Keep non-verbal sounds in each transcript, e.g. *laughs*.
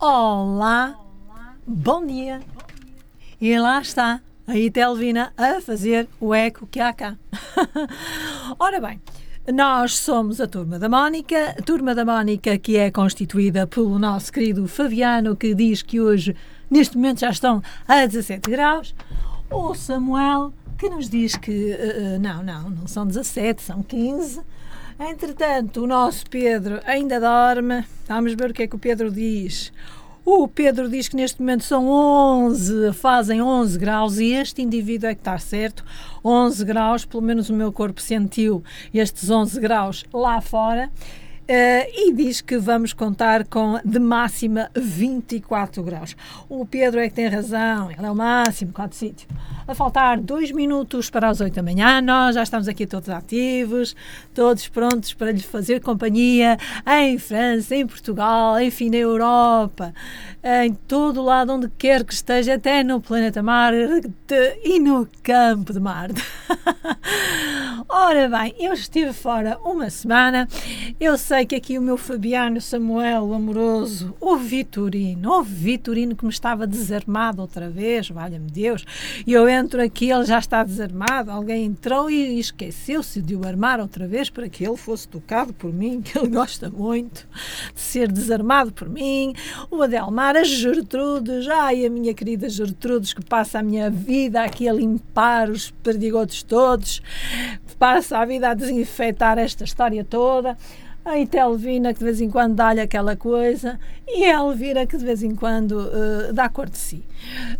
Olá, bom dia. E lá está a Itelvina a fazer o eco que há cá. *laughs* Ora bem, nós somos a Turma da Mónica, Turma da Mónica que é constituída pelo nosso querido Fabiano, que diz que hoje, neste momento, já estão a 17 graus, o Samuel, que nos diz que uh, não, não, não são 17, são 15. Entretanto, o nosso Pedro ainda dorme. Vamos ver o que é que o Pedro diz. O Pedro diz que neste momento são 11, fazem 11 graus e este indivíduo é que está certo. 11 graus, pelo menos o meu corpo sentiu estes 11 graus lá fora. Uh, e diz que vamos contar com de máxima 24 graus. O Pedro é que tem razão, ele é o máximo, quatro sítio. A faltar dois minutos para as 8 da manhã, nós já estamos aqui todos ativos, todos prontos para lhe fazer companhia em França, em Portugal, enfim, na Europa, em todo lado onde quer que esteja, até no planeta Marte e no campo de Marte. *laughs* Ora bem, eu estive fora uma semana, eu sei que aqui o meu Fabiano Samuel, o amoroso, o Vitorino, o Vitorino que me estava desarmado outra vez, valha-me Deus, e eu entro aqui, ele já está desarmado, alguém entrou e esqueceu-se de o armar outra vez para que ele fosse tocado por mim, *laughs* que ele gosta muito de ser desarmado por mim, o Adelmar, a Gertrudes, ai, a minha querida Gertrudes que passa a minha vida aqui a limpar os perdigotos todos, passa a vida a desinfetar esta história toda a Itelvina que de vez em quando dá-lhe aquela coisa e a Elvira que de vez em quando uh, dá cor de si.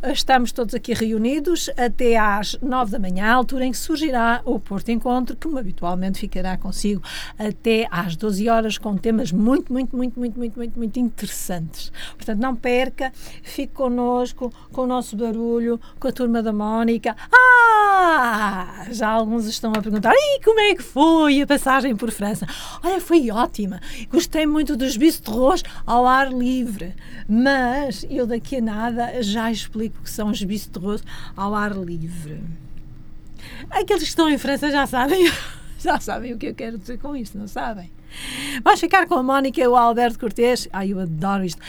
Estamos todos aqui reunidos até às nove da manhã, altura em que surgirá o Porto Encontro, que habitualmente ficará consigo até às 12 horas com temas muito, muito, muito, muito, muito, muito, muito interessantes. Portanto, não perca, fique connosco, com o nosso barulho, com a turma da Mónica. Ah! Já alguns estão a perguntar, e como é que foi a passagem por França? Olha, foi ótima. Gostei muito dos bistros ao ar livre, mas eu daqui a nada já explico que são os bistros ao ar livre. Aqueles que estão em França já sabem, *laughs* já sabem o que eu quero dizer com isto, não sabem? Vais ficar com a Mónica e o Alberto Cortês. Ai, eu adoro isto.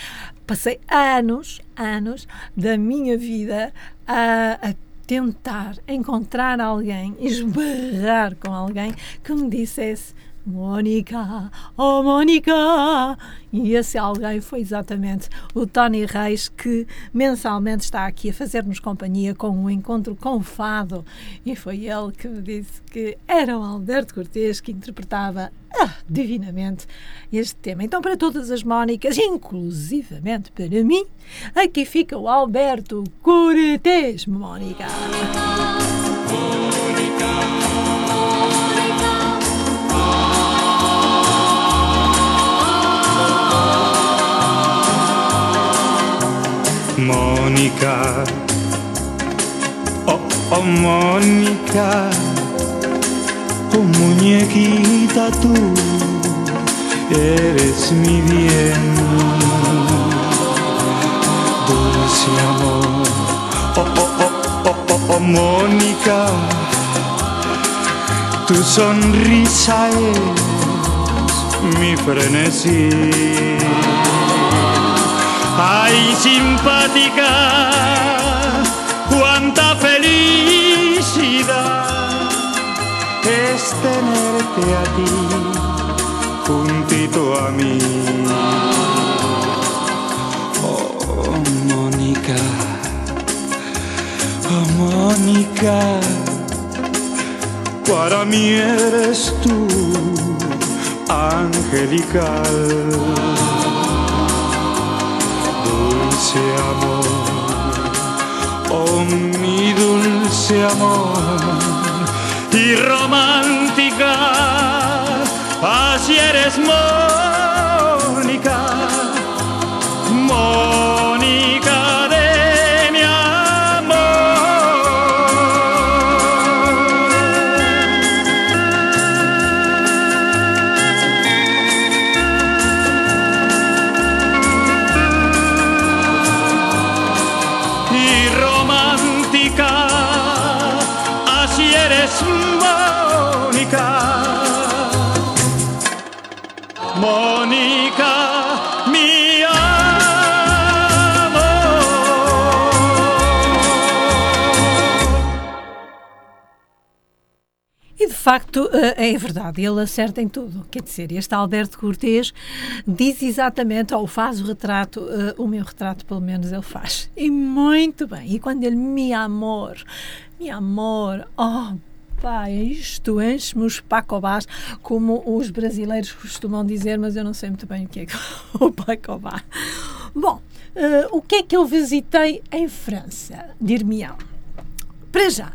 Passei anos, anos da minha vida a, a tentar encontrar alguém, esbarrar com alguém que me dissesse Mônica, oh Mônica! E esse alguém foi exatamente o Tony Reis, que mensalmente está aqui a fazer-nos companhia com um encontro com o fado. E foi ele que me disse que era o Alberto Cortês que interpretava ah, divinamente este tema. Então, para todas as Mónicas, inclusivamente para mim, aqui fica o Alberto Cortês, Mónica. Mónica, oh, oh Mónica, oh muñequita tú, eres mi bien, dulce amor, oh, oh, oh, oh, oh, oh Mónica, tu sonrisa es mi frenesí. Ay, simpática, cuánta felicidad es tenerte aquí, juntito a mí. Oh, Mónica, oh, Mónica, para mí eres tú, angelical dulce amor, oh mi dulce amor. Y romántica, así eres Mónica, Mónica. Facto eh, é verdade, ele acerta em tudo. Quer dizer, este Alberto Cortês diz exatamente, ou faz o retrato, uh, o meu retrato pelo menos ele faz. E muito bem. E quando ele, me amor, me amor, oh pá, isto enche-me os pacobás, como os brasileiros costumam dizer, mas eu não sei muito bem o que é *laughs* o pacobá. Bom, uh, o que é que eu visitei em França, dir-me-ão? Para já,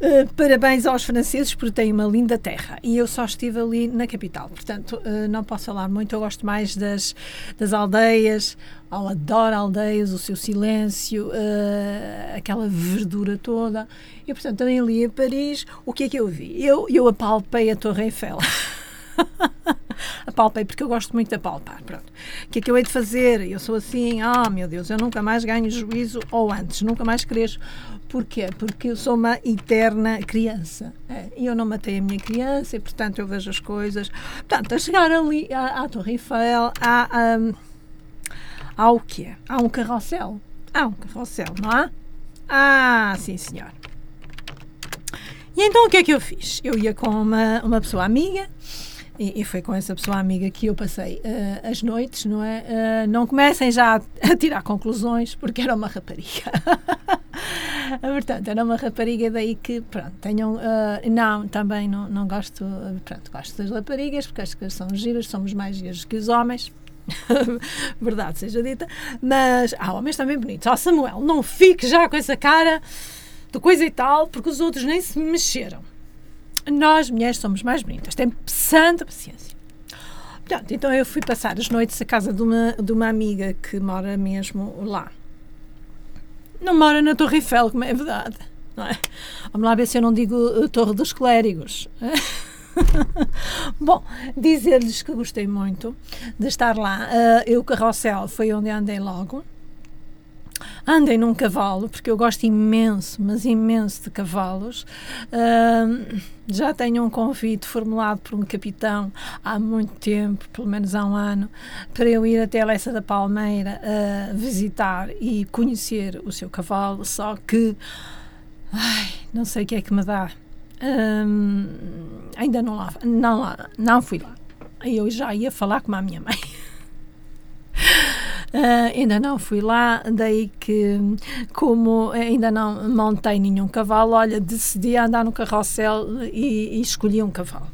Uh, parabéns aos franceses porque têm uma linda terra e eu só estive ali na capital, portanto uh, não posso falar muito. Eu gosto mais das, das aldeias, eu adoro aldeias, o seu silêncio, uh, aquela verdura toda. E portanto, também ali em Paris, o que é que eu vi? Eu, eu apalpei a Torre Eiffel. *laughs* apalpei, porque eu gosto muito de apalpar. Pronto. O que é que eu hei de fazer? Eu sou assim, ah, oh, meu Deus, eu nunca mais ganho juízo, ou antes, nunca mais cresço. Porquê? Porque eu sou uma eterna criança. É, e eu não matei a minha criança e, portanto, eu vejo as coisas. Portanto, a chegar ali à, à Torre Eiffel, há, um, há o quê? Há um carrossel. Há um carrossel, não há? Ah, sim, senhor. E então o que é que eu fiz? Eu ia com uma, uma pessoa amiga e, e, foi com essa pessoa amiga que eu passei uh, as noites, não é? Uh, não comecem já a, tirar conclusões, porque era uma rapariga. *laughs* Portanto, era uma rapariga daí que, pronto, tenham. Uh, não, também não, não gosto. Pronto, gosto das raparigas, porque acho que são giras, somos mais giros que os homens. *laughs* Verdade seja dita. Mas há homens também bonitos. Ó, oh, Samuel, não fique já com essa cara de coisa e tal, porque os outros nem se mexeram nós, mulheres, somos mais bonitas. Tem santa paciência. Portanto, então eu fui passar as noites à casa de uma, de uma amiga que mora mesmo lá. Não mora na Torre Eiffel, como é verdade. Não é? Vamos lá ver se eu não digo uh, Torre dos Clérigos. *laughs* Bom, dizer-lhes que gostei muito de estar lá. Uh, eu, Carrossel, foi onde andei logo. Andem num cavalo, porque eu gosto imenso, mas imenso de cavalos. Uh, já tenho um convite formulado por um capitão há muito tempo, pelo menos há um ano, para eu ir até a Leça da Palmeira uh, visitar e conhecer o seu cavalo, só que ai, não sei o que é que me dá. ainda não lá, não lá, não fui lá. Eu já ia falar com a minha mãe. Uh, ainda não fui lá, daí que, como ainda não montei nenhum cavalo, olha, decidi andar no carrossel e, e escolhi um cavalo.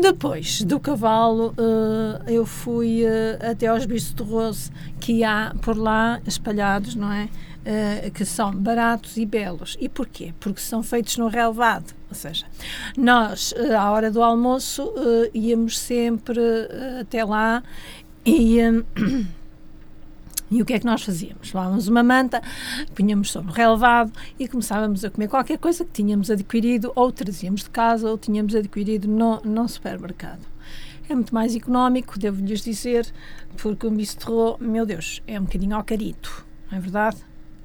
Depois do cavalo, uh, eu fui uh, até aos bistros que há por lá espalhados, não é? Uh, que são baratos e belos. E porquê? Porque são feitos no relevado. Ou seja, nós, à hora do almoço, íamos sempre até lá e. E o que é que nós fazíamos? Levávamos uma manta, punhamos sobre o relevado e começávamos a comer qualquer coisa que tínhamos adquirido ou trazíamos de casa ou tínhamos adquirido no, no supermercado. É muito mais económico, devo-lhes dizer, porque o bistrô, meu Deus, é um bocadinho ao carito, não é verdade?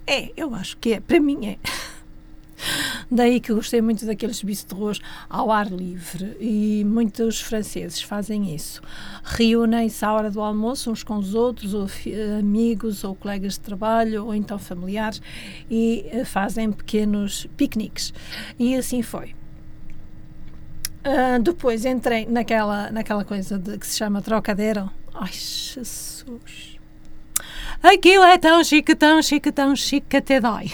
É, eu acho que é, para mim é. *laughs* Daí que eu gostei muito daqueles bistrôs ao ar livre e muitos franceses fazem isso. Reúnem-se à hora do almoço uns com os outros, ou amigos, ou colegas de trabalho, ou então familiares, e eh, fazem pequenos piqueniques. E assim foi. Uh, depois entrei naquela, naquela coisa de, que se chama trocadeiro. Ai, Jesus! Aquilo é tão chique, tão chique, tão chique, até dói.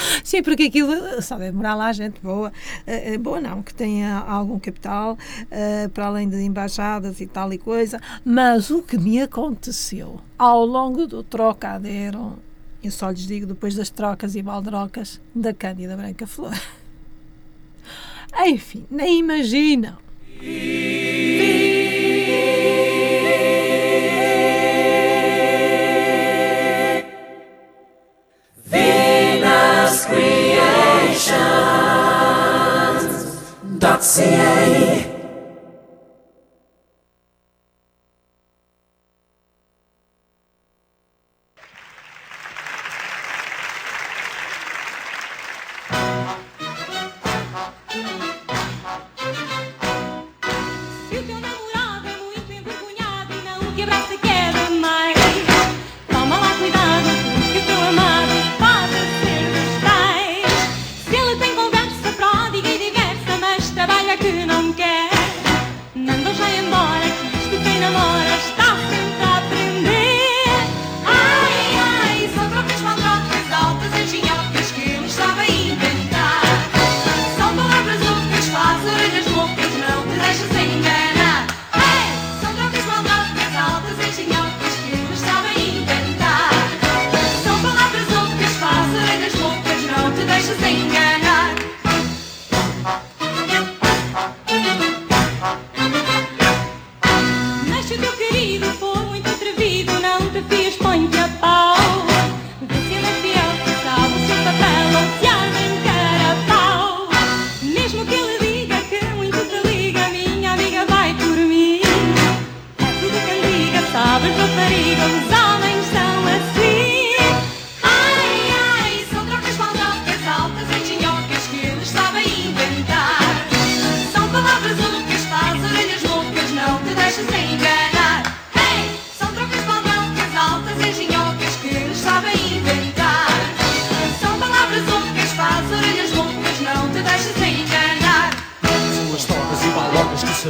*laughs* Sim, porque aquilo só deve morar lá gente boa, uh, boa não, que tenha algum capital, uh, para além de embaixadas e tal e coisa, mas o que me aconteceu ao longo do trocadeiro, eu só lhes digo depois das trocas e baldrocas da Cândida Branca Flor. *laughs* Enfim, nem imaginam. Creations.ca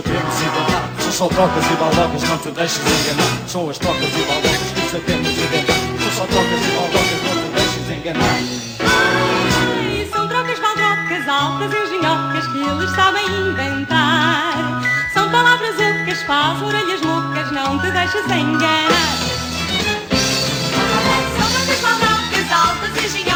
sabemos inventar. São só trocas e balocas, não te deixes enganar. São as trocas e balocas que sabemos inventar. São só trocas e balocas, não te deixes enganar. São trocas, baldocas, altas engenhocas que eles sabem inventar. São palavras ocas, faz orelhas mocas, não te deixes enganar. São trocas, baldocas, altas engenhocas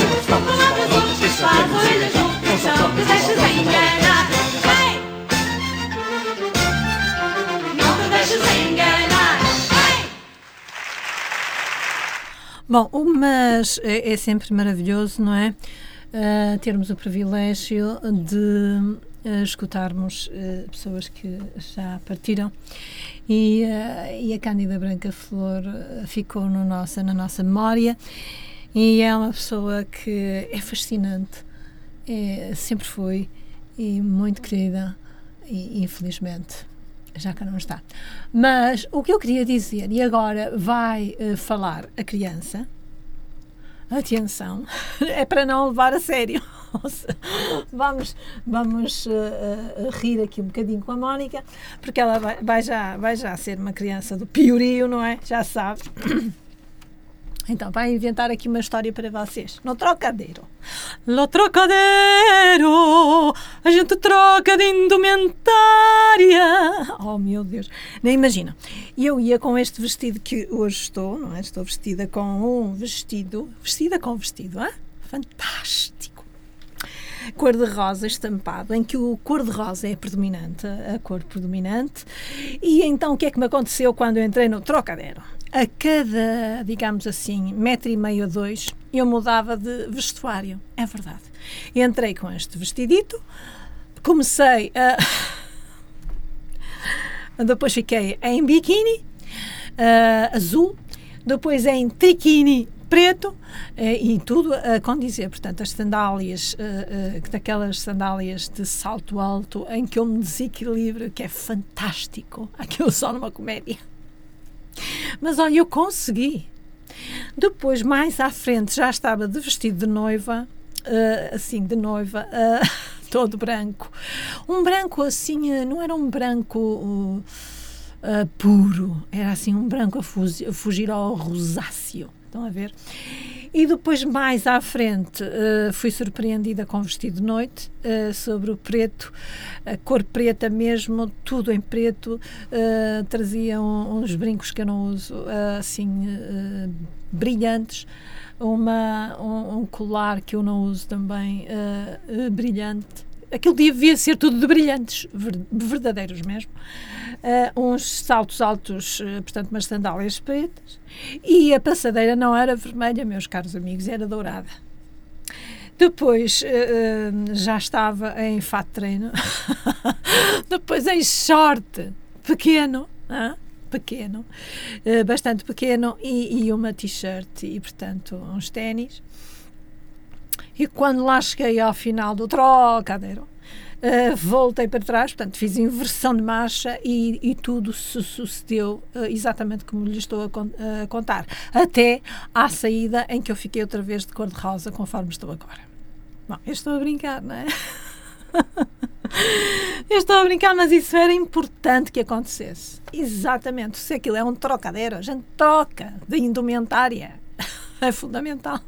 Bom, mas é, é sempre maravilhoso, não é? Ah, termos o privilégio de ah, escutarmos ah, pessoas que já partiram. E, e a Cândida Branca Flor ficou no nossa, na nossa memória. E é uma pessoa que é fascinante, é, sempre foi e muito querida e infelizmente já cá não está. Mas o que eu queria dizer, e agora vai eh, falar a criança, atenção, *laughs* é para não levar a sério. *laughs* Vamos vamos eh, eh, rir aqui um bocadinho com a Mónica, porque ela vai, vai já, vai já ser uma criança do piorio, não é? Já sabe. *coughs* Então, vai inventar aqui uma história para vocês. No trocadeiro. No trocadeiro, a gente troca de indumentária. Oh, meu Deus. Nem imagina. E eu ia com este vestido que hoje estou, não é? Estou vestida com um vestido. Vestida com vestido, ah? Fantástico cor-de-rosa estampado, em que o cor-de-rosa é predominante, a cor predominante. E então o que é que me aconteceu quando eu entrei no trocadeiro? A cada, digamos assim, metro e meio a dois, eu mudava de vestuário. É verdade. Entrei com este vestidito, comecei a. *laughs* Depois fiquei em biquíni ah, azul, depois em triquini preto eh, e tudo a condizer. Portanto, as sandálias, eh, daquelas sandálias de salto alto em que eu me desequilibro, que é fantástico. *laughs* Aquilo só numa comédia. Mas olha, eu consegui. Depois, mais à frente, já estava de vestido de noiva, eh, assim, de noiva, eh, *laughs* todo branco. Um branco assim, eh, não era um branco. uh, uh, puro, era assim um branco a, fugi- a fugir ao rosáceo. Estão a ver? E depois, mais à frente, uh, fui surpreendida com vestido de noite, uh, sobre o preto, a cor preta mesmo, tudo em preto. uh, trazia um- uns brincos que eu não uso, assim, brilhantes. Uma, um, um colar que eu não uso também, brilhante. Aquilo devia ser tudo de brilhantes, ver- verdadeiros mesmo. Ah, uns saltos altos, ah, portanto, umas sandálias pretas. E a passadeira não era vermelha, meus caros amigos, era dourada. Depois ah, já estava em fato treino. *laughs* Depois em short pequeno. Pequeno, bastante pequeno, e, e uma t-shirt e, portanto, uns ténis. E quando lá cheguei ao final do trocadeiro, Uh, voltei para trás, portanto, fiz inversão de marcha e, e tudo se sucedeu uh, exatamente como lhe estou a, con- contar. Até à saída em que eu fiquei outra vez de cor-de-rosa, conforme estou agora. Bom, eu estou a brincar, não é? *laughs* eu estou a brincar, mas isso era importante que acontecesse. Exatamente. Se aquilo é um trocadeiro, a gente troca de indumentária. *laughs* é fundamental.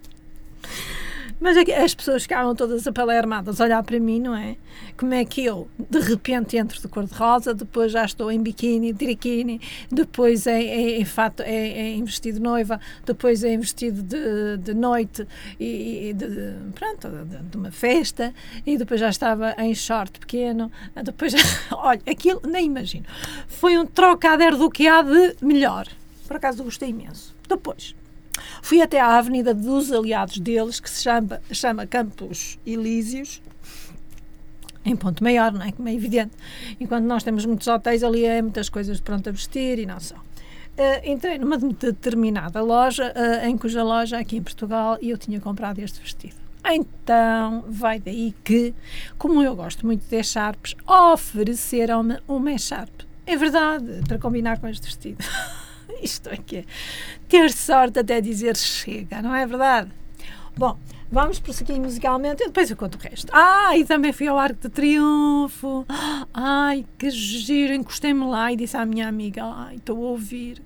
Mas é as pessoas ficavam todas apalermadas a olhar para mim, não é? Como é que eu, de repente, entro de cor-de-rosa, depois já estou em biquíni, triquini, depois em, em, em fato, em, em vestido de noiva, depois em vestido de, de noite e, e de, de- pronto, de, de uma festa, e depois já estava em short pequeno, depois, *laughs* olha, aquilo, nem imagino. Foi um trocadeiro do que há de melhor. Por acaso gostei imenso. Depois, Fui até à Avenida dos Aliados deles, que se chama, chama Campos Elíseos. em ponto maior, não é? Como é evidente. Enquanto nós temos muitos hotéis, ali é muitas coisas pronto a vestir e não só. Uh, entrei numa determinada loja, uh, em cuja loja, aqui em Portugal, eu tinha comprado este vestido. Então, vai daí que, como eu gosto muito de echarpes, ofereceram-me uma echarpe. É verdade, para combinar com este vestido. *laughs* *laughs* Isto é que é ter sorte até dizer chega, não é verdade? Bom, vamos prosseguir musicalmente e depois eu conto o resto. Ah, e também fui ao Arco de Triunfo. Ai, que giro. Encostei-me lá e disse à minha amiga: Ai, estou a ouvir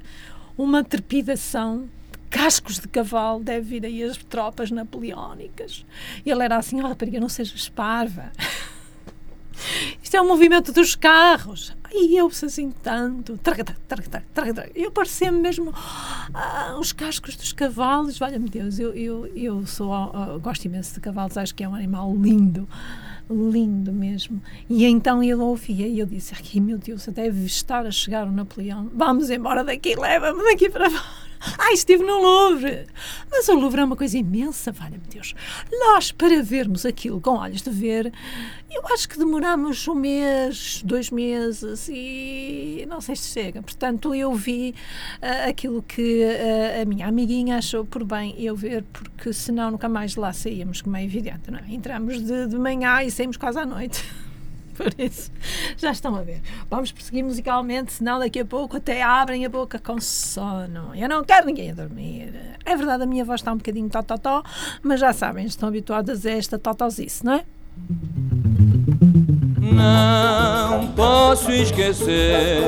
uma trepidação cascos de cavalo. Deve vir aí as tropas napoleónicas. E ele era assim: oh, rapariga, não sejas parva. *laughs* Isto é o movimento dos carros. E eu assim tanto. Eu parecia-me mesmo ah, os cascos dos cavalos. Valha-me Deus, eu, eu, eu sou, uh, gosto imenso de cavalos, acho que é um animal lindo. Lindo mesmo. E então ele ouvia e eu disse: Ai meu Deus, deve estar a chegar o Napoleão. Vamos embora daqui, leva-me daqui para fora. Ah, estive no Louvre. Mas o Louvre é uma coisa imensa, valha-me Deus. Nós, para vermos aquilo com olhos de ver, eu acho que demoramos um mês, dois meses e não sei se chega. Portanto, eu vi uh, aquilo que uh, a minha amiguinha achou por bem eu ver, porque senão nunca mais lá saíamos, como é evidente, não é? Entramos de, de manhã e saímos quase à noite. *laughs* Por isso, já estão a ver. Vamos prosseguir musicalmente, senão daqui a pouco até abrem a boca com sono. Eu não quero ninguém a dormir. É verdade, a minha voz está um bocadinho tó-tó-tó, mas já sabem, estão habituadas a esta totosice, não é? Não posso esquecer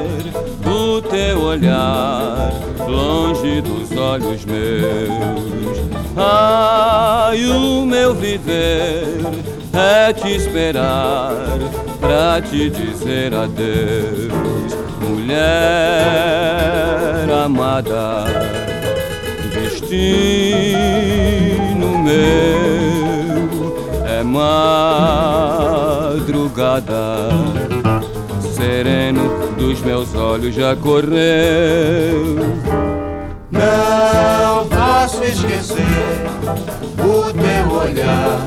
do teu olhar, longe dos olhos meus. Ai, o meu viver é te esperar pra te dizer adeus, mulher amada, destino meu é madrugada, sereno dos meus olhos já correu. Não posso esquecer o teu olhar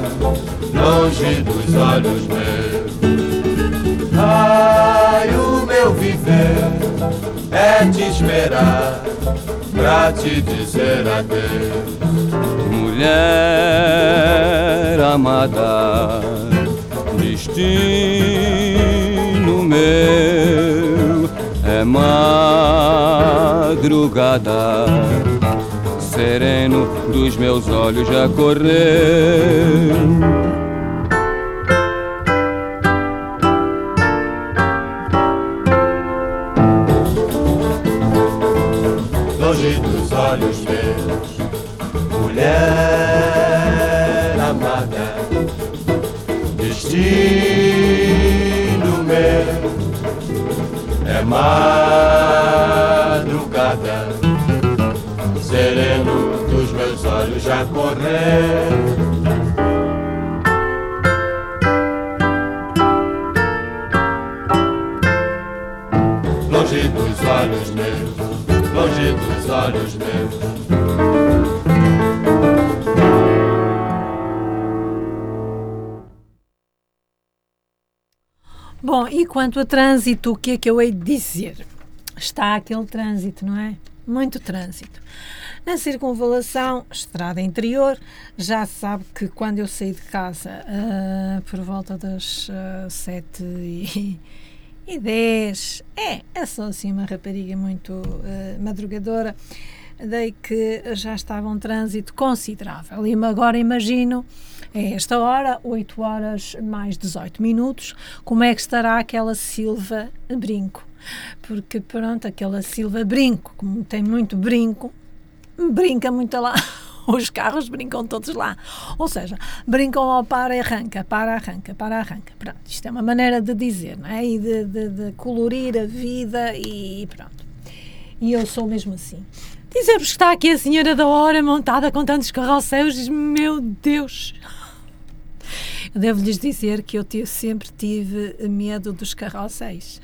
longe dos olhos meus. Ai, o meu viver é te esperar pra te dizer adeus. Mulher amada, destino meu é madrugada. Sereno dos meus olhos já correu meu é madrugada, sereno dos meus olhos já correr. Longe dos olhos meus, longe dos olhos meus. Quanto a trânsito, o que é que eu hei de dizer? Está aquele trânsito, não é? Muito trânsito. Na circunvalação, estrada interior, já sabe que quando eu saí de casa uh, por volta das uh, 7 e, e 10, é, é só assim uma rapariga muito uh, madrugadora, dei que já estava um trânsito considerável. E agora imagino é esta hora, 8 horas mais 18 minutos, como é que estará aquela Silva Brinco? Porque, pronto, aquela Silva Brinco, como tem muito brinco, brinca muito lá. *laughs* Os carros brincam todos lá. Ou seja, brincam ao para e arranca, para, arranca, para, arranca. Pronto, isto é uma maneira de dizer, não é? E de, de, de colorir a vida e pronto. E eu sou mesmo assim. Dizer-vos que está aqui a senhora da hora montada com tantos carroceiros, meu Deus! Devo-lhes dizer que eu sempre tive medo dos carrocéis.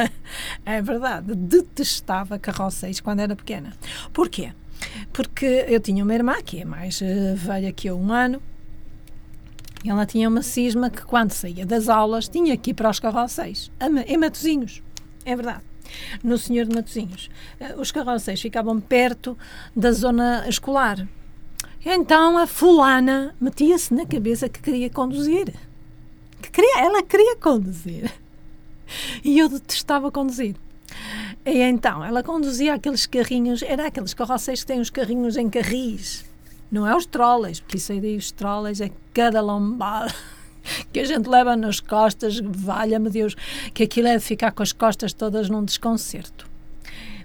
*laughs* é verdade, detestava carrocéis quando era pequena. Porquê? Porque eu tinha uma irmã que é mais uh, velha que eu, um ano, E ela tinha uma cisma que, quando saía das aulas, tinha que ir para os Ma- em Matozinhos. É verdade. No Senhor de Matozinhos. Eh, Os carroceis ficavam perto da zona escolar. Então a fulana metia-se na cabeça que queria conduzir. Que queria, ela queria conduzir. E eu detestava conduzir. E então, ela conduzia aqueles carrinhos, era aqueles carroceis que têm os carrinhos em carris. Não é os trolleys, porque isso aí os trolleys é cada lombada *laughs* que a gente leva nas costas, valha-me Deus, que aquilo é de ficar com as costas todas num desconcerto.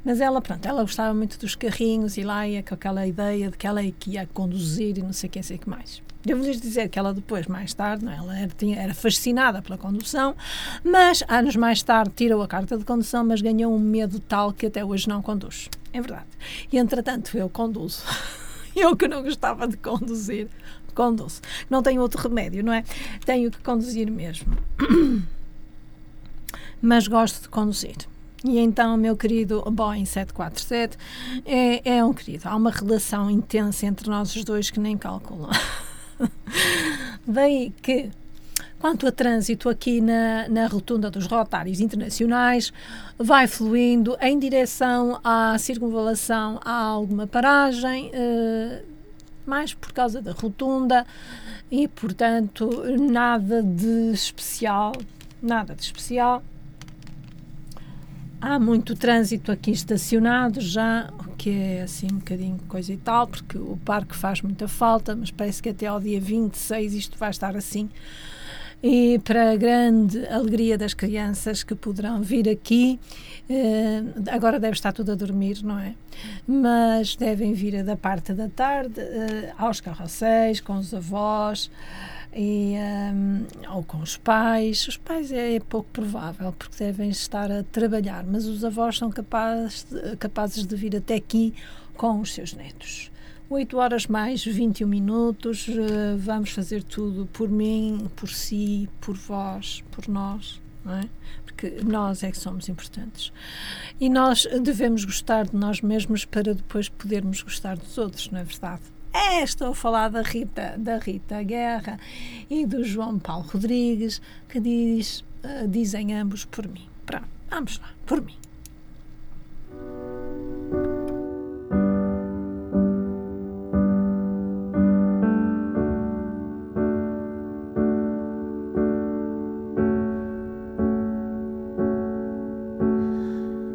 Mas ela, pronto, ela gostava muito dos carrinhos e lá ia com aquela ideia de que ela é que ia conduzir e não sei o que, sei que mais. Devo-lhes dizer que ela depois, mais tarde, não é? ela era, tinha- era fascinada pela condução, mas anos mais tarde tirou a carta de condução, mas ganhou um medo tal que até hoje não conduz. É verdade. E entretanto eu conduzo. *laughs* Eu que não gostava de conduzir, conduzo. Não tenho outro remédio, não é? Tenho que conduzir mesmo. *clears throat* Mas gosto de conduzir. E então, meu querido Boeing 747 é, é um querido. Há uma relação intensa entre nós os dois que nem calculam. *laughs* Daí que, quanto a trânsito aqui na, na rotunda dos rotários internacionais, vai fluindo em direção à circunvalação. Há alguma paragem, eh, mais por causa da rotunda, e portanto, nada de especial. Nada de especial. Há muito trânsito aqui estacionado já, o que é assim um bocadinho coisa e tal, porque o parque faz muita falta, mas parece que até ao dia 26 isto vai estar assim. E para a grande alegria das crianças que poderão vir aqui, eh, agora deve estar tudo a dormir, não é? Mas devem vir da parte da tarde eh, aos carrosséis, com os avós e, hum, ou com os pais. Os pais é, pouco provável, porque devem estar a trabalhar, mas os avós são capazes de, capazes de vir até aqui com os seus netos. 8 horas mais 21 minutos, eh, vamos fazer tudo por mim, por si, por vós, por nós, é? Porque nós é que somos importantes. E nós devemos gostar de nós mesmos para depois podermos gostar dos outros, não é verdade? É, estou a falar da Rita, da Rita Guerra e do João Paulo Rodrigues, que diz, eh, dizem ambos por mim. Pronto, vamos lá, por mim.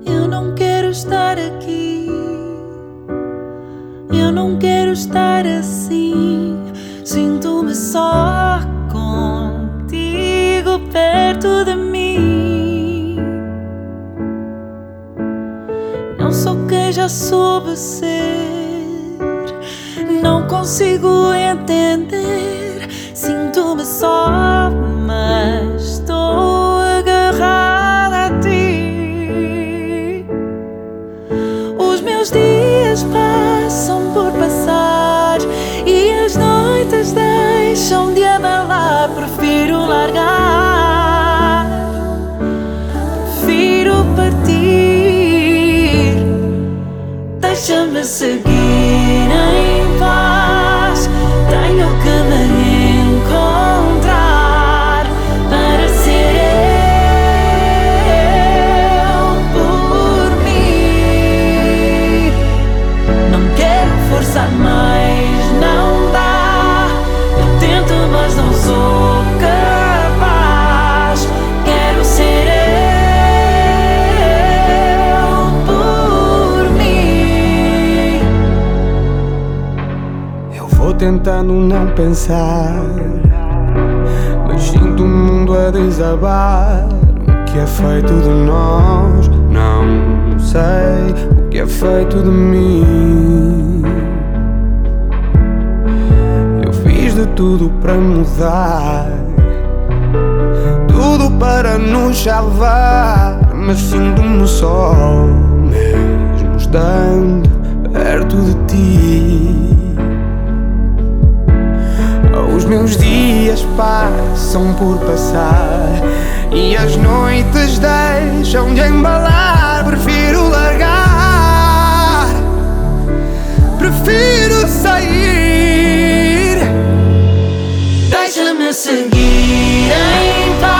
Eu não quero estar aqui. Eu não quero estar assim. Sinto-me só contigo perto de mim. Não sou quem já soube ser. Não consigo entender. Sinto-me só, Deixa-me tentando não pensar, mas sinto o mundo a desabar. O que é feito de nós? Não sei o que é feito de mim. Eu fiz de tudo para mudar, tudo para nos salvar, mas sinto-me só, mesmo estando perto de ti. Meus dias passam por passar e as noites deixam de embalar. Prefiro largar, prefiro sair. Deixa-me seguir em paz.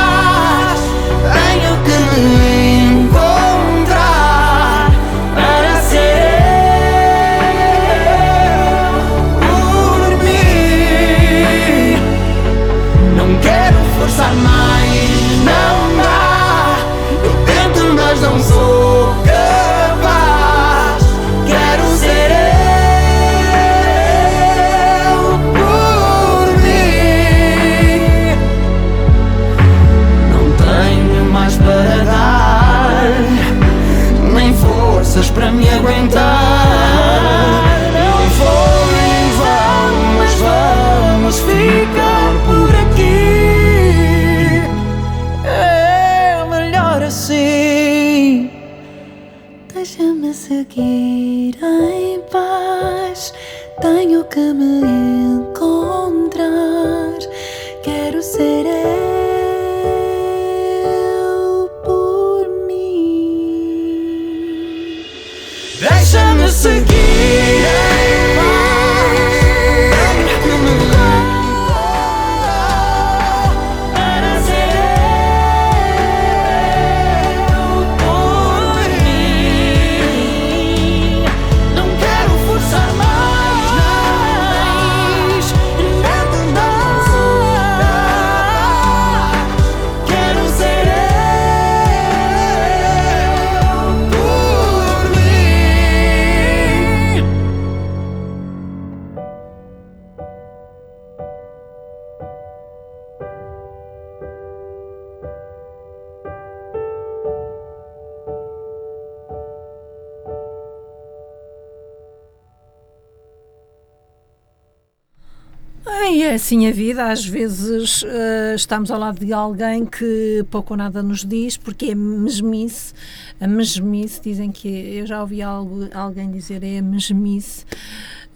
Assim a vida, às vezes eh, estamos ao lado de alguém que pouco ou nada nos diz, porque é mesmice, a mesmice, dizem que eu já ouvi algo, alguém dizer é a mesmice,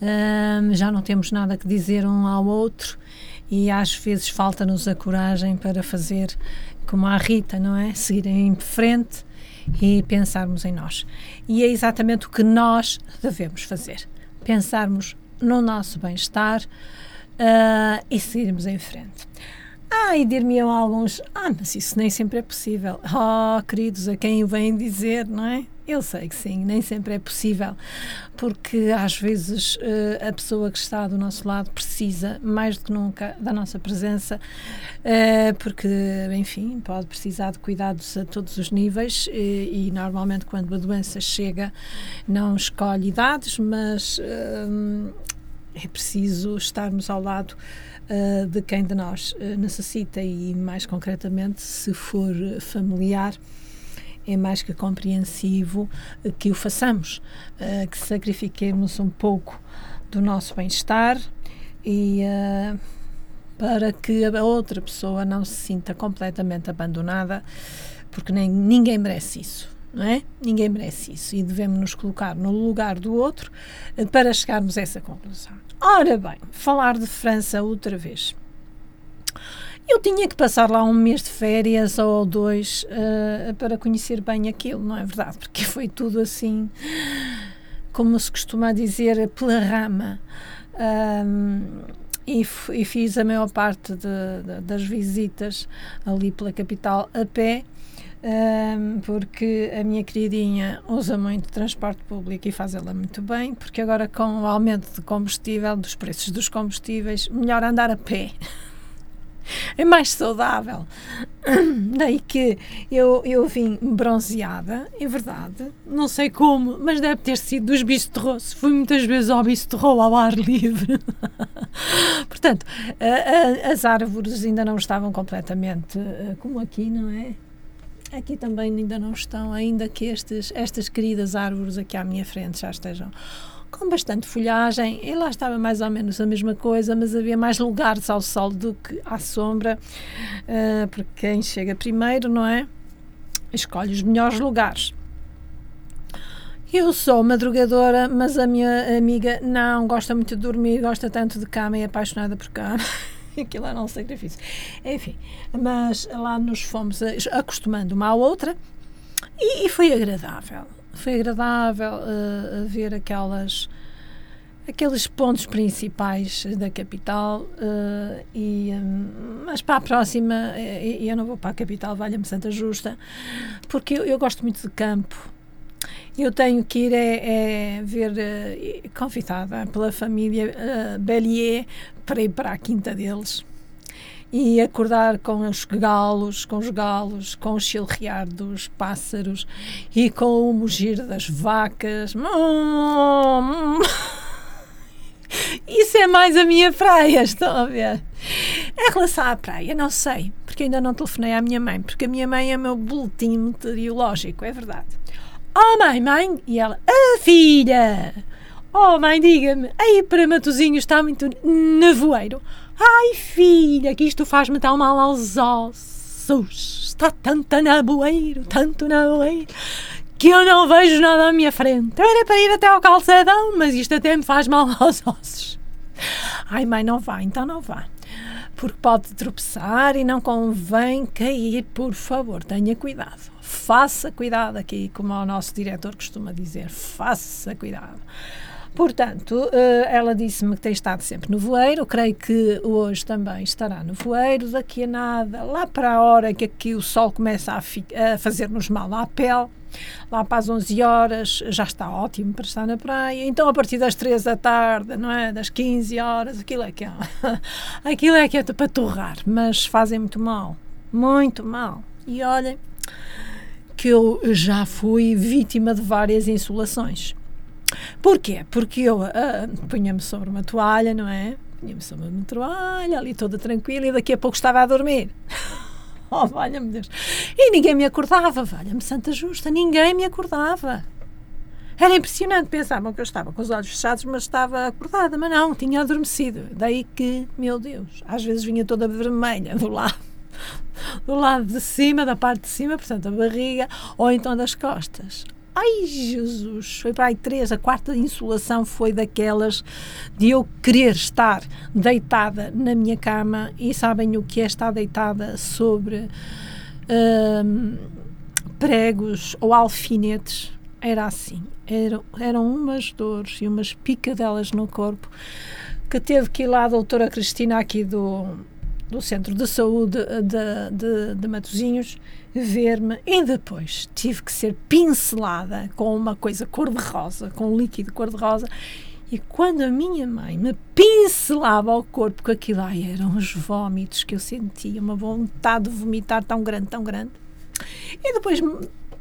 Ahm, já não temos nada que dizer um ao outro e às vezes falta-nos a coragem para fazer como a Rita, não é? Seguir em frente e pensarmos em nós. E é exatamente o que nós devemos fazer, pensarmos no nosso bem-estar, ah, e seguirmos em frente. Ah, e dir-me-ão alguns, ah, mas isso nem sempre é possível. *laughs* Oh, queridos, a quem o vêm dizer, não é? Eu sei que sim, nem sempre é possível, porque às vezes eh, a pessoa que está do nosso lado precisa mais do que nunca da nossa presença, eh, porque, enfim, pode precisar de cuidados a todos os níveis e, e normalmente quando a doença chega não escolhe idades, mas hum, é preciso estarmos ao lado uh, de quem de nós uh, necessita e, mais concretamente, se for familiar, é mais que compreensivo uh, que o façamos, que sacrifiquemos um pouco do nosso bem-estar e para que a outra pessoa não se sinta completamente abandonada, porque nem, ninguém merece isso. Não é? Ninguém merece isso e devemos nos colocar no lugar do outro eh, para chegarmos a essa conclusão. Ora bem, falar de França outra vez. Eu tinha que passar lá um mês de férias ou dois eh, para conhecer bem aquilo, não é verdade? Porque foi tudo assim, como se costuma dizer, pela rama. Ahm, e, e fiz a maior parte de- de- das visitas ali pela capital a pé, ahm, porque a minha queridinha usa muito transporte público e faz ela muito bem, porque agora com o aumento de combustível, dos preços dos combustíveis, melhor andar a pé. *laughs* É mais saudável. *coughs* Daí que eu, eu vim bronzeada, é verdade. Não sei como, mas deve ter sido dos bistrôs. Fui muitas vezes ao bistrô ao ar livre. *laughs* Portanto, a- a- as árvores ainda não estavam completamente eh, como aqui, não é? Aqui também ainda não estão, ainda que estes, estas queridas árvores aqui à minha frente já estejam com bastante folhagem. E lá estava mais ou menos a mesma coisa, mas havia mais lugares ao sol do que à sombra, eh, porque quem chega primeiro, não é? Escolhe os melhores lugares. Eu sou madrugadora, mas a minha amiga não gosta muito de dormir, gosta tanto de cama e é apaixonada por cama. *laughs* *laughs* Aquilo era um sacrifício. Enfim, mas lá nos fomos acostumando uma à outra e, e foi agradável. Foi agradável a ver aquelas aqueles pontos principais da capital eh, e hum, mas para a próxima eh, eu não vou para a capital valha-me Santa Justa porque eu, eu gosto muito de campo eu tenho que ir é, é ver eh, convidada pela família eh, Bellier para ir para a quinta deles e acordar com os galos, com os galos, com o chilrear dos pássaros e com o mugir das vacas. *laughs* Isso é mais a minha praia, estão a ver? Em relação à praia, não sei, porque ainda não telefonei à minha mãe, porque a minha mãe é o meu boletim meteorológico, é verdade. Oh mãe, mãe! E ela, ah filha! Oh mãe, diga-me, aí para Matozinhos está muito nevoeiro. Ai filha, que isto faz-me tão mal aos ossos. Está tanto nevoeiro, tanto nevoeiro, que eu não vejo nada à minha frente. Eu era para ir até ao calçadão, mas isto até me faz mal *laughs* aos ossos. Ai mãe, não vá, então não vá. Porque pode tropeçar e não convém cair, por favor, tenha cuidado. Faça cuidado aqui, como o nosso diretor costuma dizer, faça cuidado. Portanto, eh, ela disse-me que tem estado sempre no voeiro, creio que hoje também estará no voeiro, daqui a nada, lá para a hora que aqui o sol começa a, a fazer-nos mal à pele, lá para as 11 horas já está ótimo para estar na praia, então a partir das 3 da tarde, não é, das 15 horas, aquilo é que é, *laughs* aquilo é que é para torrar, mas fazem muito mal, muito mal, e olhem que eu já fui vítima de várias insolações. Porquê? Porque eu ah, punha-me sobre uma toalha, não é? Punha-me sobre uma toalha, ali toda tranquila, e daqui a pouco estava a dormir. *laughs* Oh, valha-me Deus. E ninguém me acordava, valha-me Santa Justa, ninguém me acordava. Era impressionante, pensavam que eu estava com os olhos fechados, mas estava acordada, mas não, tinha adormecido. Daí que, meu Deus, às vezes vinha toda vermelha do lado, do lado de cima, da parte de cima, portanto, a barriga, ou então das costas. Ai, Jesus! Foi para aí três, a quarta insolação foi daquelas de eu querer estar deitada na minha cama e sabem o que é estar deitada sobre hum, pregos ou alfinetes? Era assim. Eram, eram umas dores e umas picadelas no corpo que teve que ir lá a doutora Cristina aqui do, do Centro de Saúde de, de, de Matosinhos ver-me e depois tive que ser pincelada com uma coisa cor-de-rosa, com um líquido cor-de-rosa e quando a minha mãe me pincelava ao corpo, com aquilo ai, eram os vómitos que eu sentia, uma vontade de vomitar tão grande, tão grande. E depois,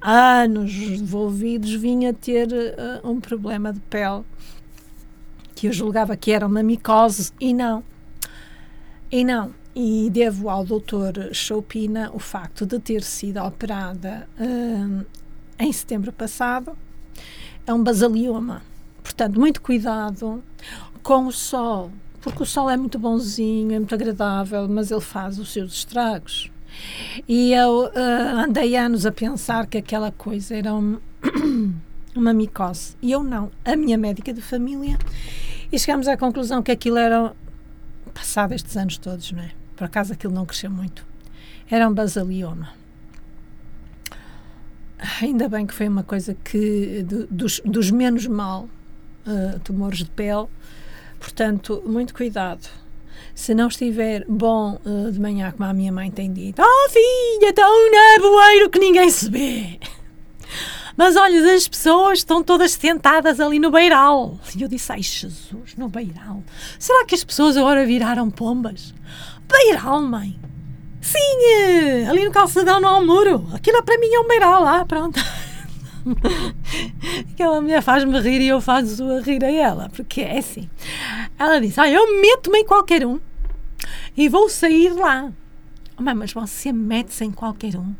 anos envolvidos, vinha ter eh, um problema de pele que eu julgava que era uma micose e não. E não. E devo ao doutor Choupina o facto de ter sido operada hum, em setembro passado. É um basalioma. Portanto, muito cuidado com o sol, porque o sol é muito bonzinho, é muito agradável, mas ele faz os seus estragos. E eu ah, andei anos a pensar que aquela coisa era um- *coughs* uma micose. E eu não. A minha médica de família. E chegamos à conclusão que aquilo era. Passado estes anos todos, não é? Por acaso aquilo não cresceu muito. Era um basalioma. Ainda bem que foi uma coisa que. do- dos, dos menos mal ah, tumores de pele. Portanto, muito cuidado. Se não estiver bom ah, de manhã, como a minha mãe tem dito, oh filha, um nevoeiro que ninguém se vê. Mas olha, as pessoas estão todas sentadas ali no beiral. E eu disse, ai Jesus, no beiral. Será que as pessoas agora viraram pombas? Beiral, mãe? Sim, eh, ali no calçadão não há um muro. Aquilo para mim é um beiral lá, pronto. *laughs* Aquela mulher faz-me rir e eu faço a rir a ela, porque é assim. Ela disse: Ah, eu meto-me em qualquer um e vou sair lá. Oh, mãe, mas você mete-se em qualquer um.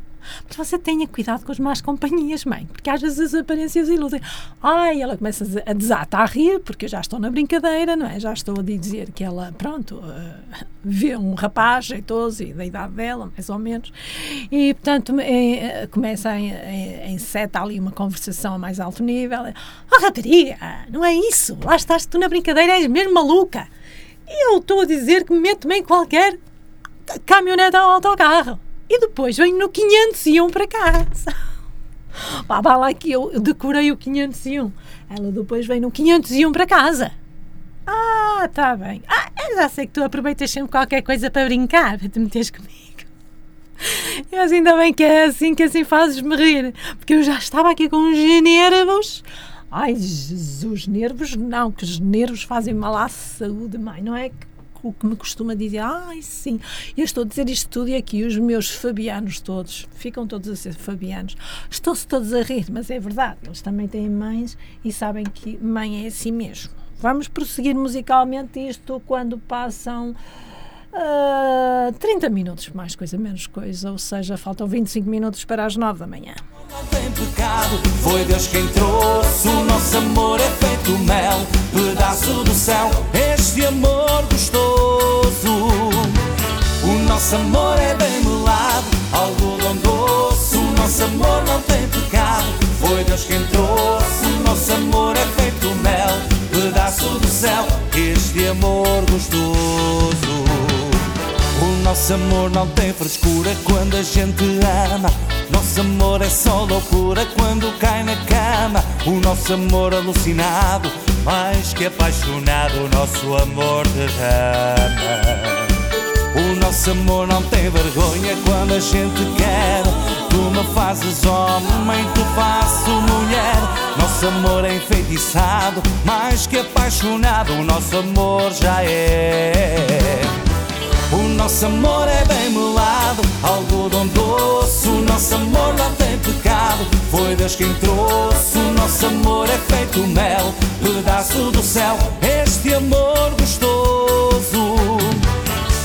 Mas você tenha cuidado com as más companhias, mãe, porque às vezes as aparências iludem. Ai, ela começa a desatar a rir, porque eu já estou na brincadeira, não é? Já estou a dizer que ela, pronto, eh, vê um rapaz jeitoso e da idade dela, mais ou menos, e portanto eh, começa a, a, a enceta ali uma conversação a mais alto nível. Oh, rapariga, não é isso, lá estás tu na brincadeira, és mesmo maluca. E eu estou a dizer que me meto-me em qualquer caminhonete ou autocarro. E depois venho no 501 para casa. Pá, vá lá que eu decorei o 501. Ela depois vem no 501 para casa. Ah, tá bem. Ah, eu já sei que tu aproveitas sempre qualquer coisa para brincar, para te meteres comigo. Mas ainda bem que é assim, que assim fazes-me rir. Porque eu já estava aqui com uns nervos. Ai, Jesus, nervos não, que os nervos fazem mal à saúde, mãe, não é que o que me costuma dizer, ai sim, eu estou a dizer isto tudo e aqui os meus fabianos todos, ficam todos a ser fabianos, estão-se todos a rir, mas é verdade, eles também têm mães e sabem que mãe é assim mesmo. Vamos prosseguir musicalmente isto quando passam ah, 30 minutos, mais coisa, menos coisa, ou seja, faltam 25 minutos para as 9 da manhã. Não tem pecado, foi Deus quem trouxe. O nosso amor é feito mel, pedaço do céu. Este amor gostoso. O nosso amor é bem melado, algodão doce. O nosso amor não tem pecado, foi Deus quem trouxe. O nosso amor é feito mel, pedaço do céu. Este amor gostoso. O nosso amor não tem frescura quando a gente ama. Nosso amor é só loucura quando cai na cama. O nosso amor alucinado, mais que apaixonado, o nosso amor derrama. O nosso amor não tem vergonha quando a gente quer. Tu me fazes homem, tu faço mulher. Nosso amor é enfeitiçado, mais que apaixonado, o nosso amor já é. Nosso amor é bem melado, algodão doce. O nosso amor não tem pecado, foi Deus quem trouxe. O nosso amor é feito mel, pedaço do céu. Este amor gostoso.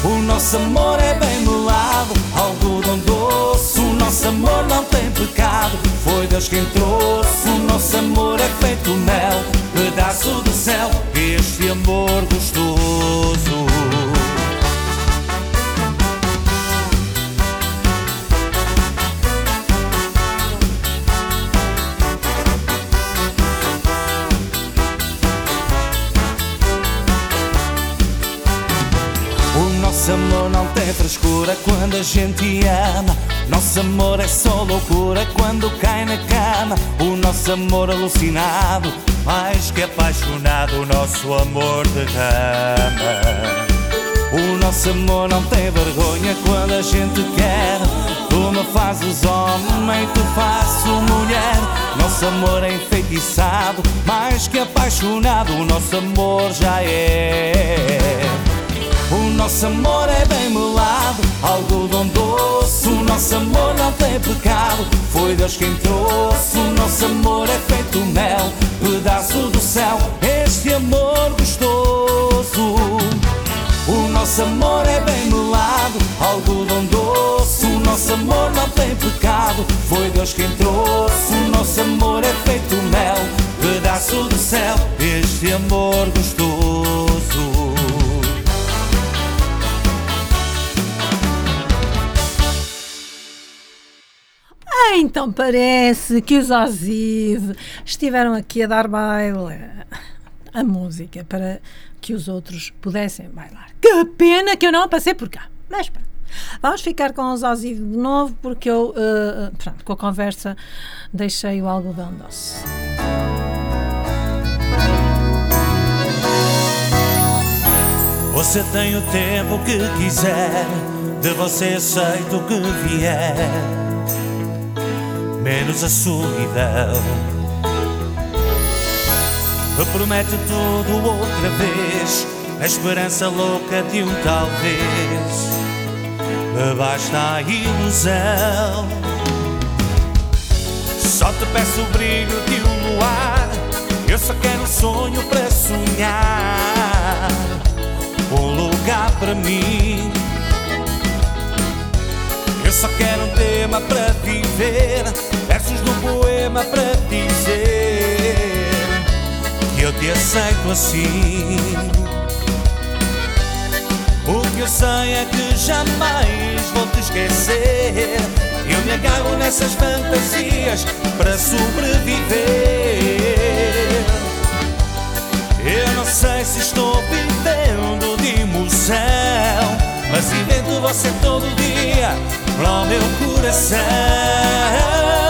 O nosso amor é bem melado, algodão doce. O nosso amor não tem pecado, foi Deus quem trouxe. O nosso amor é feito mel, pedaço do céu. Este amor gostoso. Tem frescura quando a gente ama. Nosso amor é só loucura quando cai na cama. O nosso amor alucinado, mais que apaixonado, o nosso amor derrama. O nosso amor não tem vergonha quando a gente quer. Tu me fazes homem, tu faço mulher. Nosso amor é enfeitiçado, mais que apaixonado, o nosso amor já é. O nosso amor é bem melado, algodão doce. O nosso amor não tem pecado, foi Deus quem trouxe. O nosso amor é feito mel, pedaço do céu. Este amor gostoso. O nosso amor é bem melado, algodão doce. O nosso amor não tem pecado, foi Deus quem trouxe. O nosso amor é feito mel, pedaço do céu. Este amor gostoso. Então parece que os Ozzy estiveram aqui a dar baile a música para que os outros pudessem bailar. Que pena que eu não passei por cá. Mas pronto. Vamos ficar com os Ozzy de novo porque eu, eh, pronto, com a conversa deixei o algodão doce. Você tem o tempo que quiser, de você aceito o que vier, menos a solidão. Eu prometo tudo outra vez, a esperança louca de um talvez, me basta a ilusão. Só te peço o brilho de um luar, eu só quero um sonho para sonhar um lugar para mim. Eu só quero um tema para viver, poema para dizer que eu te aceito assim. O que eu sei é que jamais vou te esquecer. Eu me agarro nessas fantasias para sobreviver. Eu não sei se estou vivendo de emoção, mas invento você todo dia para o meu coração.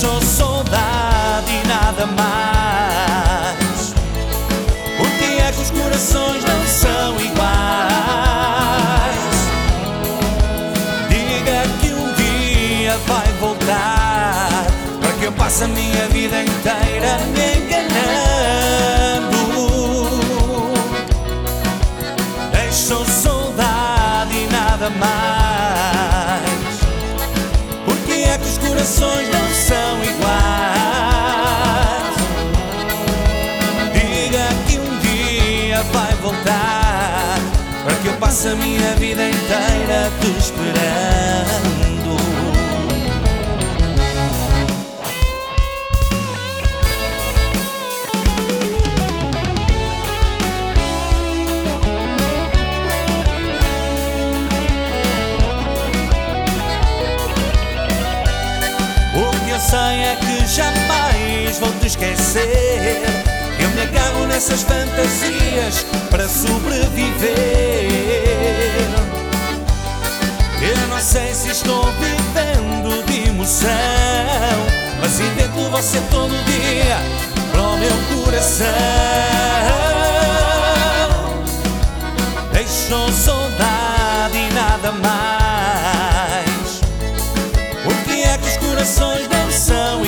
Deixou saudade e nada mais. corações não são iguais. Diga que um dia vai voltar para que eu passe a minha vida inteira me enganando. Deixo saudade e nada mais. Corações não são iguais? Diga que um dia vai voltar para que eu passe a minha vida inteira te esperando. Esquecer. Eu me agarro nessas fantasias para sobreviver. Eu não sei se estou vivendo de emoção, mas invento você todo dia para o meu coração. Deixou saudade e nada mais. Por que é que os corações não são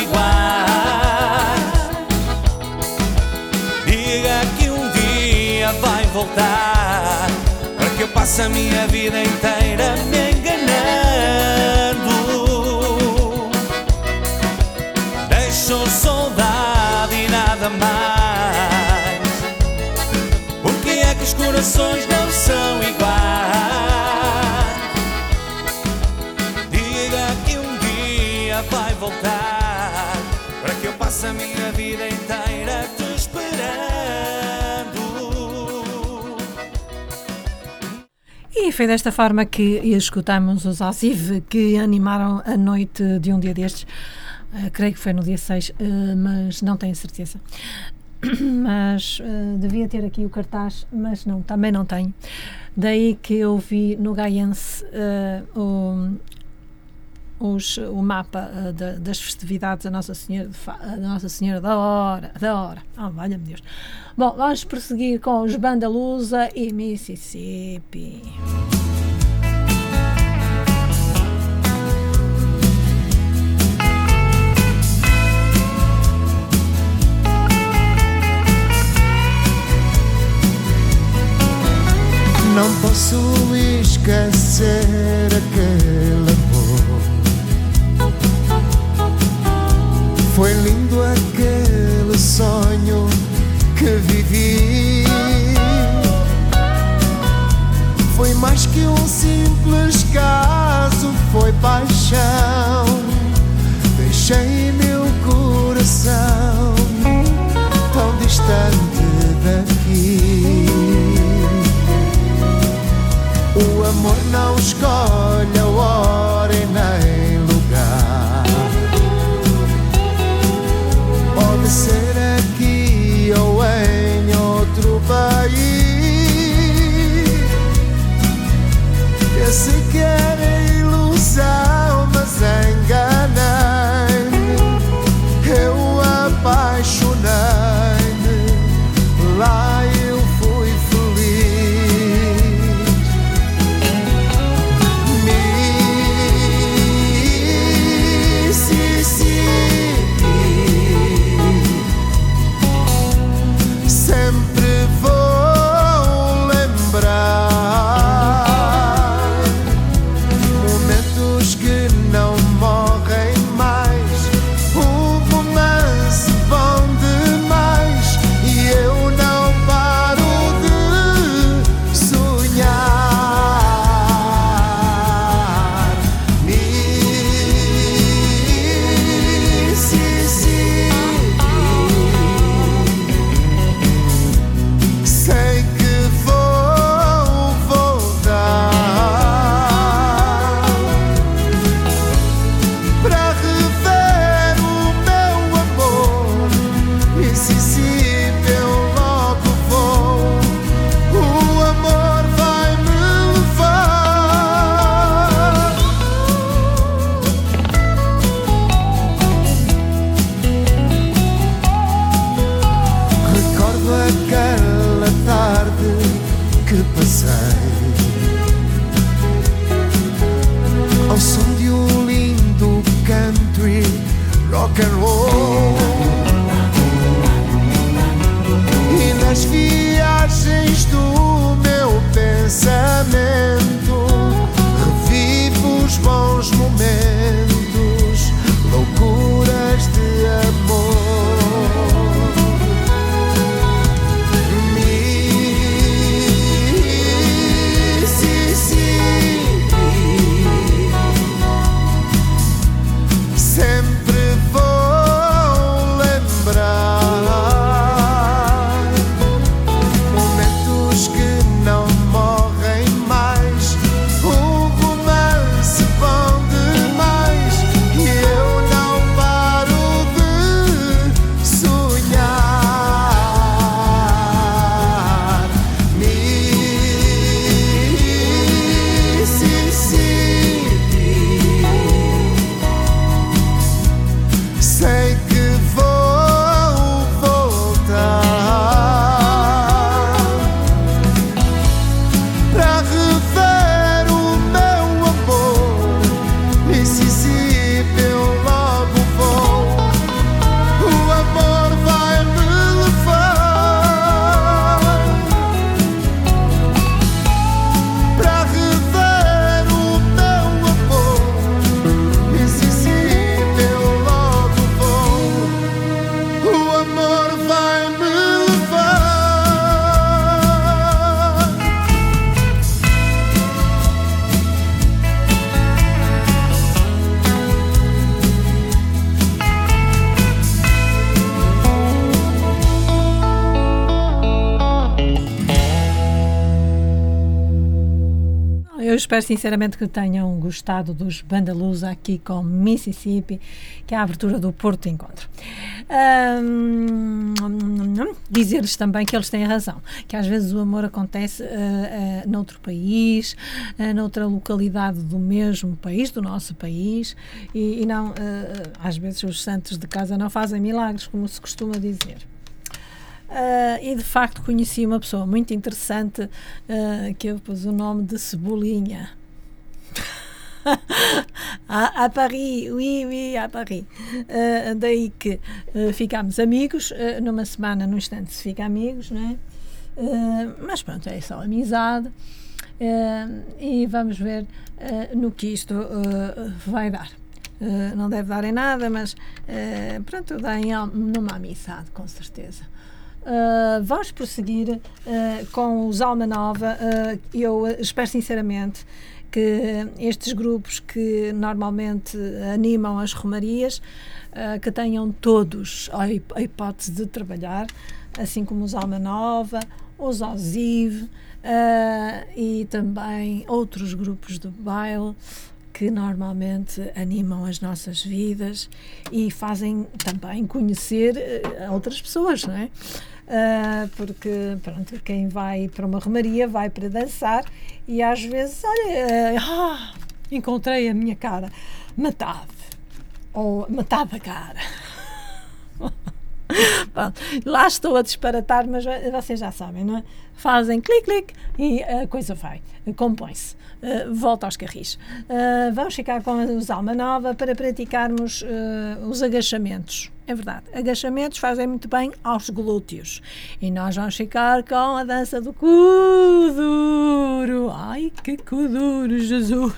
para que eu passe a minha vida inteira me enganando. Deixou saudade e nada mais. Por que é que os corações não são iguais? Diga que um dia vai voltar para que eu passe a minha vida inteira E foi desta forma que escutamos os Osiv que animaram a noite de um dia destes. Uh, creio que foi no dia 6, uh, mas não tenho certeza. *coughs* Mas uh, devia ter aqui o cartaz, mas não, também não tenho. Daí que eu vi no Gaiense o, os, o mapa uh, da- das festividades da Nossa Senhora, de da Nossa Senhora da Hora, da Hora. Oh, valha-me Deus. Bom, vamos prosseguir com os Bandalusa e Mississippi. Não posso esquecer aquele Foi lindo aquele sonho que vivi. Foi mais que um simples caso, foi paixão. Deixei meu coração tão distante daqui. O amor não escolhe Era ilusão, espero sinceramente que tenham gostado dos Bandalus aqui com Mississippi, que é a abertura do Porto Encontro. Ahm, Dizer-lhes também que eles têm razão, que às vezes o amor acontece ah, ah, noutro país, ah, noutra localidade do mesmo país, do nosso país, e, e não, ah, às vezes os santos de casa não fazem milagres, como se costuma dizer. Ah, e de facto conheci uma pessoa muito interessante ah, que eu pus o nome de Cebolinha. *laughs* a, a Paris, oui, oui, a Paris. Ah, daí que ficámos amigos, numa semana, num instante se fica amigos, não é? Mas pronto, é só amizade. E vamos ver no que isto vai dar. Não deve dar em nada, mas pronto, dá em, numa amizade, com certeza. Uh, vamos prosseguir uh, com os Alma Nova. Uh, eu espero sinceramente que estes grupos que normalmente animam as romarias que tenham todos a, a hipótese de trabalhar, assim como os Alma Nova, os Osiv uh, e também outros grupos de baile que normalmente animam as nossas vidas e fazem também conhecer eh, outras pessoas, não é? Ah, porque pronto, quem vai para uma romaria vai para dançar e às vezes, olha, eh, ah, encontrei a minha cara metade ou metade da cara. *laughs* Pronto, lá estou a disparatar, mas vocês já sabem, não é? Fazem clique e a coisa vai, compõe-se, eh, volta aos carris. Eh, vamos ficar com os Alma Nova para praticarmos eh, os agachamentos. É verdade, agachamentos fazem muito bem aos glúteos. E nós vamos ficar com a dança do Kuduro. Ai, que Kuduro, Jesus!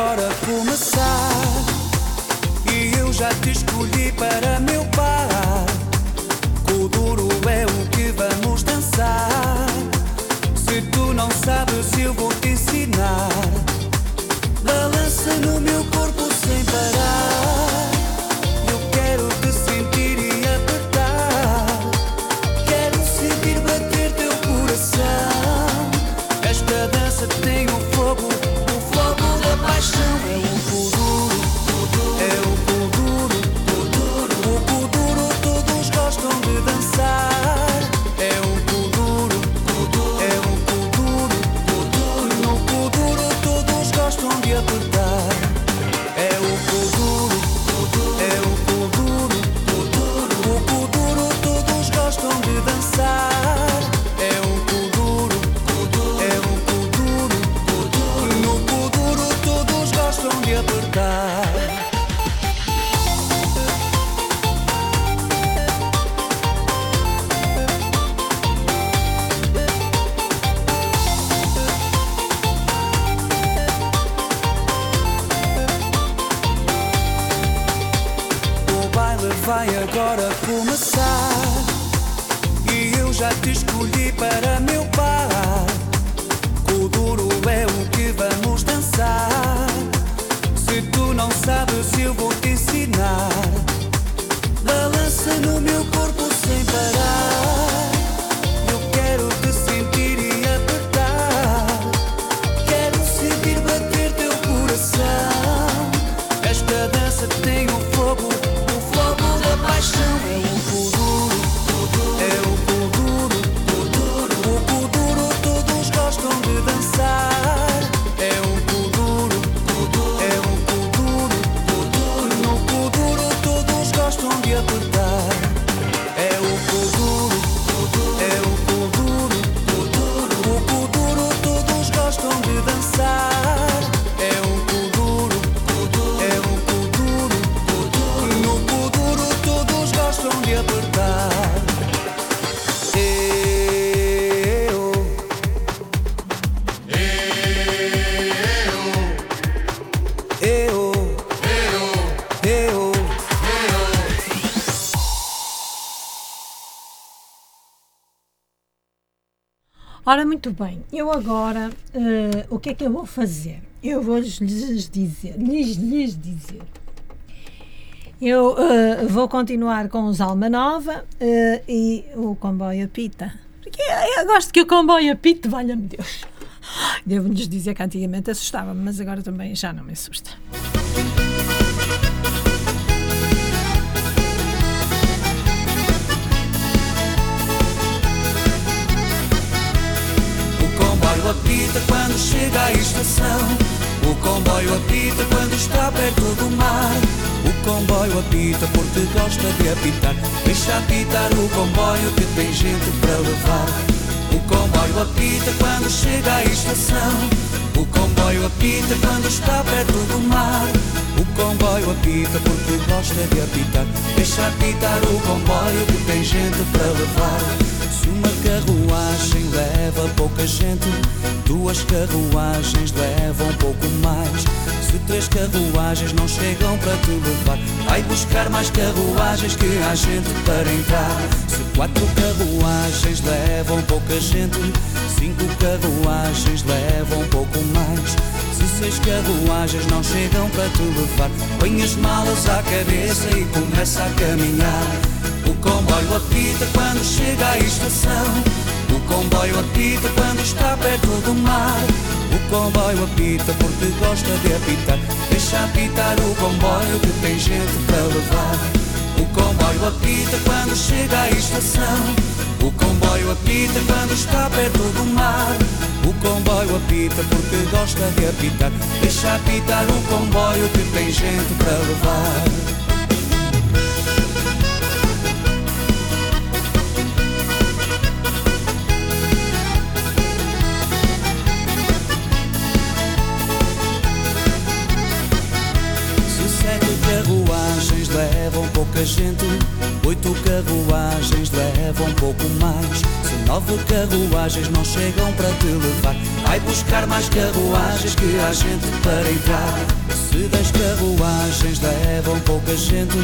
Agora começar. E eu já te escolhi para meu par. O duro é o que vamos dançar. Se tu não sabes, eu vou te ensinar. Balança no meu corpo Ora, muito bem, eu agora, eh, o que é que eu vou fazer? Eu vou lhes dizer, lhes, lhes dizer. Eu eh, vou continuar com os Alma Nova eh, e o comboio apita. Porque eu gosto que o comboio apite, valha-me Deus. Devo-lhes dizer que antigamente assustava-me, mas agora também já não me assusta. Apita quando chega à estação. O comboio apita quando está perto do mar. O comboio apita porque gosta de apitar. Deixa apitar o comboio que tem gente para levar. O comboio apita quando chega à estação. O comboio apita quando está perto do mar. O comboio apita porque gosta de apitar. Deixa apitar o comboio que tem gente para levar. Se uma carruagem leva pouca gente, duas carruagens levam pouco mais. Se três carruagens não chegam para te levar, vai buscar mais carruagens que há gente para entrar. Se quatro carruagens levam pouca gente, cinco carruagens levam pouco mais. Se seis carruagens não chegam para te levar, põe as malas à cabeça e começa a caminhar. Comboio apita quando chega à estação. O comboio apita quando está perto do mar. O comboio apita porque gosta de apitar. Deixa apitar o comboio que tem gente para levar. O comboio apita quando chega à estação. O comboio apita quando está perto do mar. O comboio apita porque gosta de apitar. Deixa apitar o comboio que tem gente para levar. Pouca gente, oito carruagens levam pouco mais. Se nove carruagens não chegam para te levar, vai buscar mais carruagens que há gente para entrar. Se dez carruagens levam pouca gente,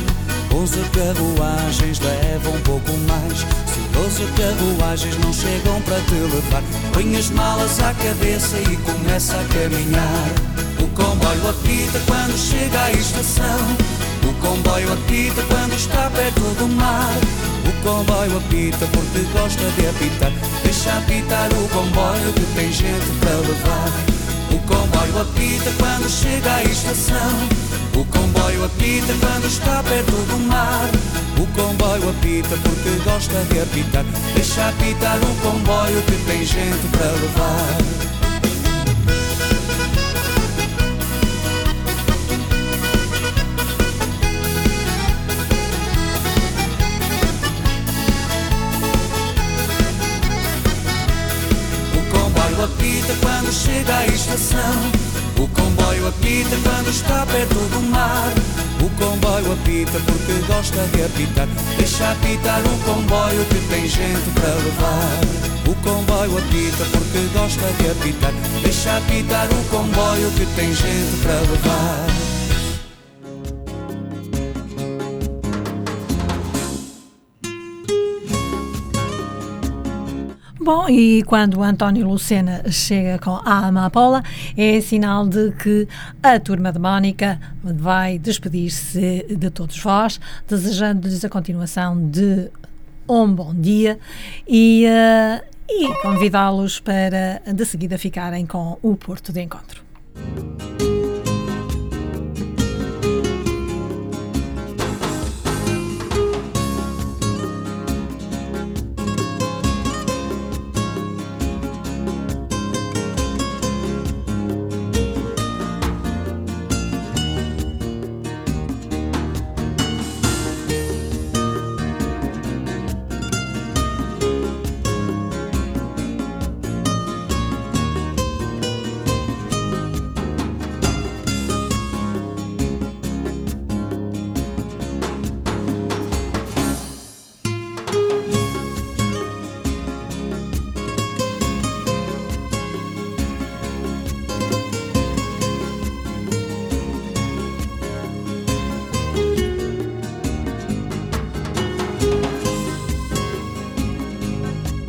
onze carruagens levam pouco mais. Se doze carruagens não chegam para te levar, põe as malas à cabeça e começa a caminhar. O comboio apita quando chega à estação. O comboio apita quando está perto do mar. O comboio apita porque gosta de apitar. Deixa apitar o comboio que tem gente para levar. O comboio apita quando chega à estação. O comboio apita quando está perto do mar. O comboio apita porque gosta de apitar. Deixa apitar o comboio que tem gente para levar. Apita quando está perto do mar. O comboio apita porque gosta de apitar. Deixa apitar o comboio que tem gente para levar. O comboio apita porque gosta de apitar. Deixa apitar o comboio que tem gente para levar. Bom, e quando António Lucena chega com a Amapola, é sinal de que a turma de Mónica vai despedir-se de todos vós, desejando-lhes a continuação de um bom dia e, eh, e convidá-los para de seguida ficarem com o Porto de Encontro.